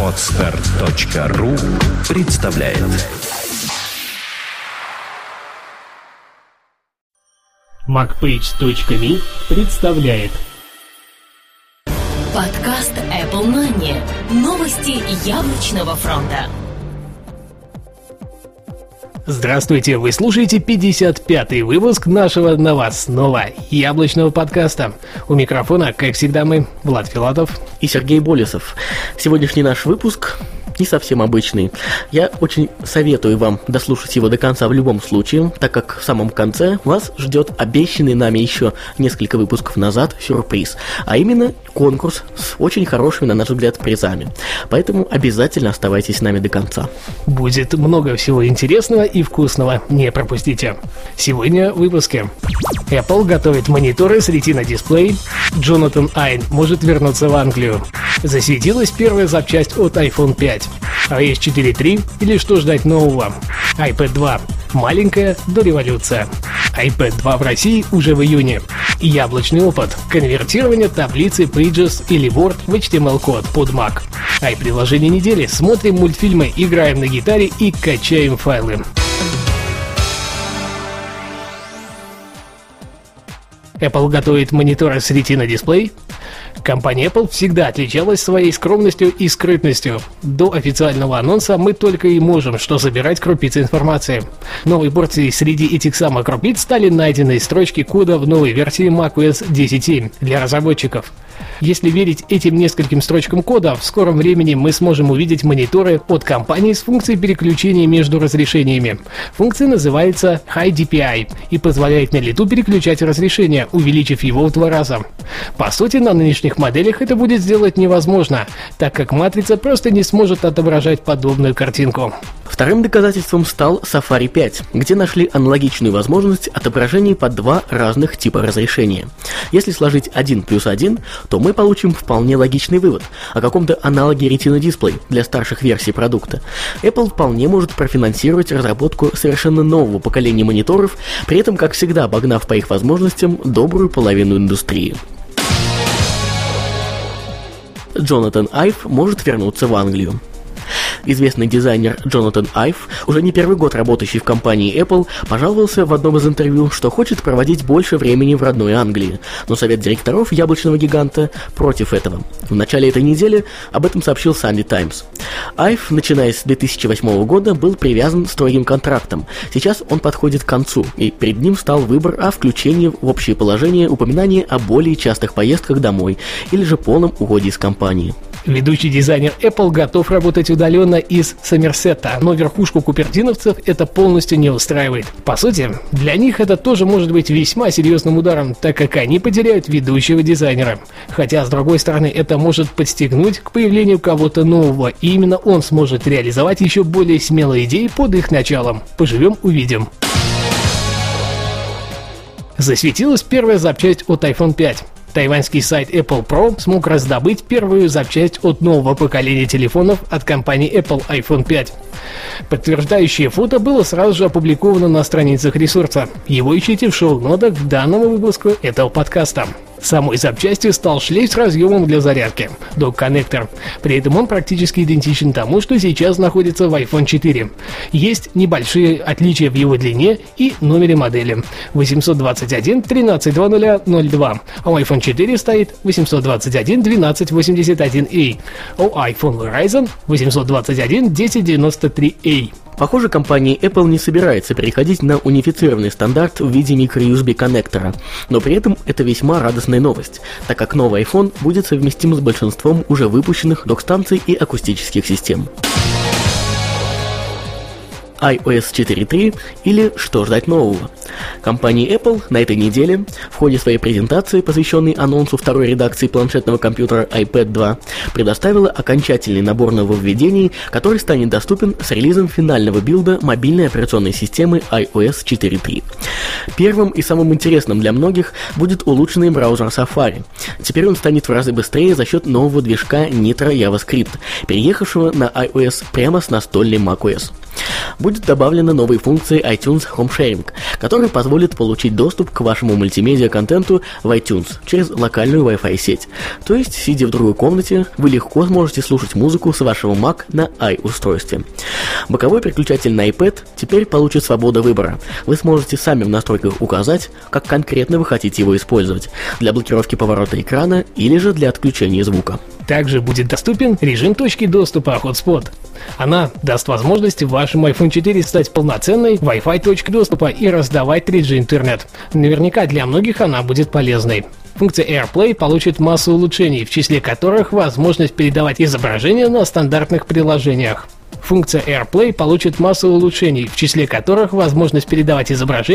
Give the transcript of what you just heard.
Отстар.ру представляет MacPage.me представляет Подкаст Apple Money. Новости яблочного фронта. Здравствуйте, вы слушаете 55-й выпуск нашего новостного яблочного подкаста. У микрофона, как всегда, мы, Влад Филатов. и Сергей Болесов. Сегодняшний наш выпуск не совсем обычный. Я очень советую вам дослушать его до конца в любом случае, так как в самом конце вас ждет обещанный нами еще несколько выпусков назад сюрприз, а именно конкурс с очень хорошими, на наш взгляд, призами. Поэтому обязательно оставайтесь с нами до конца. Будет много всего интересного и вкусного, не пропустите. Сегодня в выпуске. Apple готовит мониторы с Retina дисплей. Джонатан Айн может вернуться в Англию. Засветилась первая запчасть от iPhone 5. iOS 4.3 или что ждать нового? iPad 2. Маленькая дореволюция. iPad 2 в России уже в июне. Яблочный опыт. Конвертирование таблицы Pages или Word в HTML-код под Mac. Ай-приложение недели. Смотрим мультфильмы, играем на гитаре и качаем файлы. Apple готовит мониторы с Retina дисплей. Компания Apple всегда отличалась своей скромностью и скрытностью. До официального анонса мы только и можем что собирать крупицы информации. Новой порцией среди этих самых крупиц стали найденные строчки кода в новой версии macOS 10.7 для разработчиков. Если верить этим нескольким строчкам кода, в скором времени мы сможем увидеть мониторы от компании с функцией переключения между разрешениями. Функция называется High DPI и позволяет на лету переключать разрешение, увеличив его в два раза. По сути, на нынешних моделях это будет сделать невозможно, так как матрица просто не сможет отображать подобную картинку. Вторым доказательством стал Safari 5, где нашли аналогичную возможность отображений под два разных типа разрешения. Если сложить 1 плюс 1, то мы получим вполне логичный вывод о каком-то аналоге Retina Display для старших версий продукта. Apple вполне может профинансировать разработку совершенно нового поколения мониторов, при этом, как всегда, обогнав по их возможностям добрую половину индустрии. Джонатан Айв может вернуться в Англию. Известный дизайнер Джонатан Айв, уже не первый год работающий в компании Apple, пожаловался в одном из интервью, что хочет проводить больше времени в родной Англии, но совет директоров яблочного гиганта против этого. В начале этой недели об этом сообщил Sunday Times. Айв, начиная с 2008 года, был привязан строгим контрактом. Сейчас он подходит к концу, и перед ним стал выбор о включении в общее положение упоминания о более частых поездках домой или же полном уходе из компании. Ведущий дизайнер Apple готов работать удаленно из Сомерсета, но верхушку купертиновцев это полностью не устраивает. По сути, для них это тоже может быть весьма серьезным ударом, так как они потеряют ведущего дизайнера. Хотя, с другой стороны, это может подстегнуть к появлению кого-то нового, и именно он сможет реализовать еще более смелые идеи под их началом. Поживем, увидим. Засветилась первая запчасть от iPhone 5. Тайваньский сайт Apple Pro смог раздобыть первую запчасть от нового поколения телефонов от компании Apple iPhone 5. Подтверждающее фото было сразу же опубликовано на страницах ресурса. Его ищите в шоу-нотах к данному выпуску этого подкаста. Самой запчастью стал шлейф с разъемом для зарядки – док-коннектор. При этом он практически идентичен тому, что сейчас находится в iPhone 4. Есть небольшие отличия в его длине и номере модели. 821 132002, а у iPhone 4 стоит 821 1281A, а у iPhone Verizon 821 1093A. Похоже, компания Apple не собирается переходить на унифицированный стандарт в виде microUSB коннектора, но при этом это весьма радостная новость, так как новый iPhone будет совместим с большинством уже выпущенных док-станций и акустических систем iOS 4.3 или что ждать нового. Компания Apple на этой неделе в ходе своей презентации, посвященной анонсу второй редакции планшетного компьютера iPad 2, предоставила окончательный набор нововведений, который станет доступен с релизом финального билда мобильной операционной системы iOS 4.3. Первым и самым интересным для многих будет улучшенный браузер Safari. Теперь он станет в разы быстрее за счет нового движка Nitro JavaScript, переехавшего на iOS прямо с настольной macOS. Будет добавлена новые функции iTunes Home Sharing, который позволит получить доступ к вашему мультимедиа-контенту в iTunes через локальную Wi-Fi сеть. То есть, сидя в другой комнате, вы легко сможете слушать музыку с вашего Mac на i-устройстве. Боковой переключатель на iPad теперь получит свободу выбора. Вы сможете сами в настройках указать, как конкретно вы хотите его использовать – для блокировки поворота экрана или же для отключения звука. Также будет доступен режим точки доступа Hotspot. Она даст возможность вашему iPhone 4 стать полноценной Wi-Fi точкой доступа и раздавать 3G интернет. Наверняка для многих она будет полезной. Функция AirPlay получит массу улучшений, в числе которых возможность передавать изображения на стандартных приложениях. Функция AirPlay получит массу улучшений, в числе которых возможность передавать изображения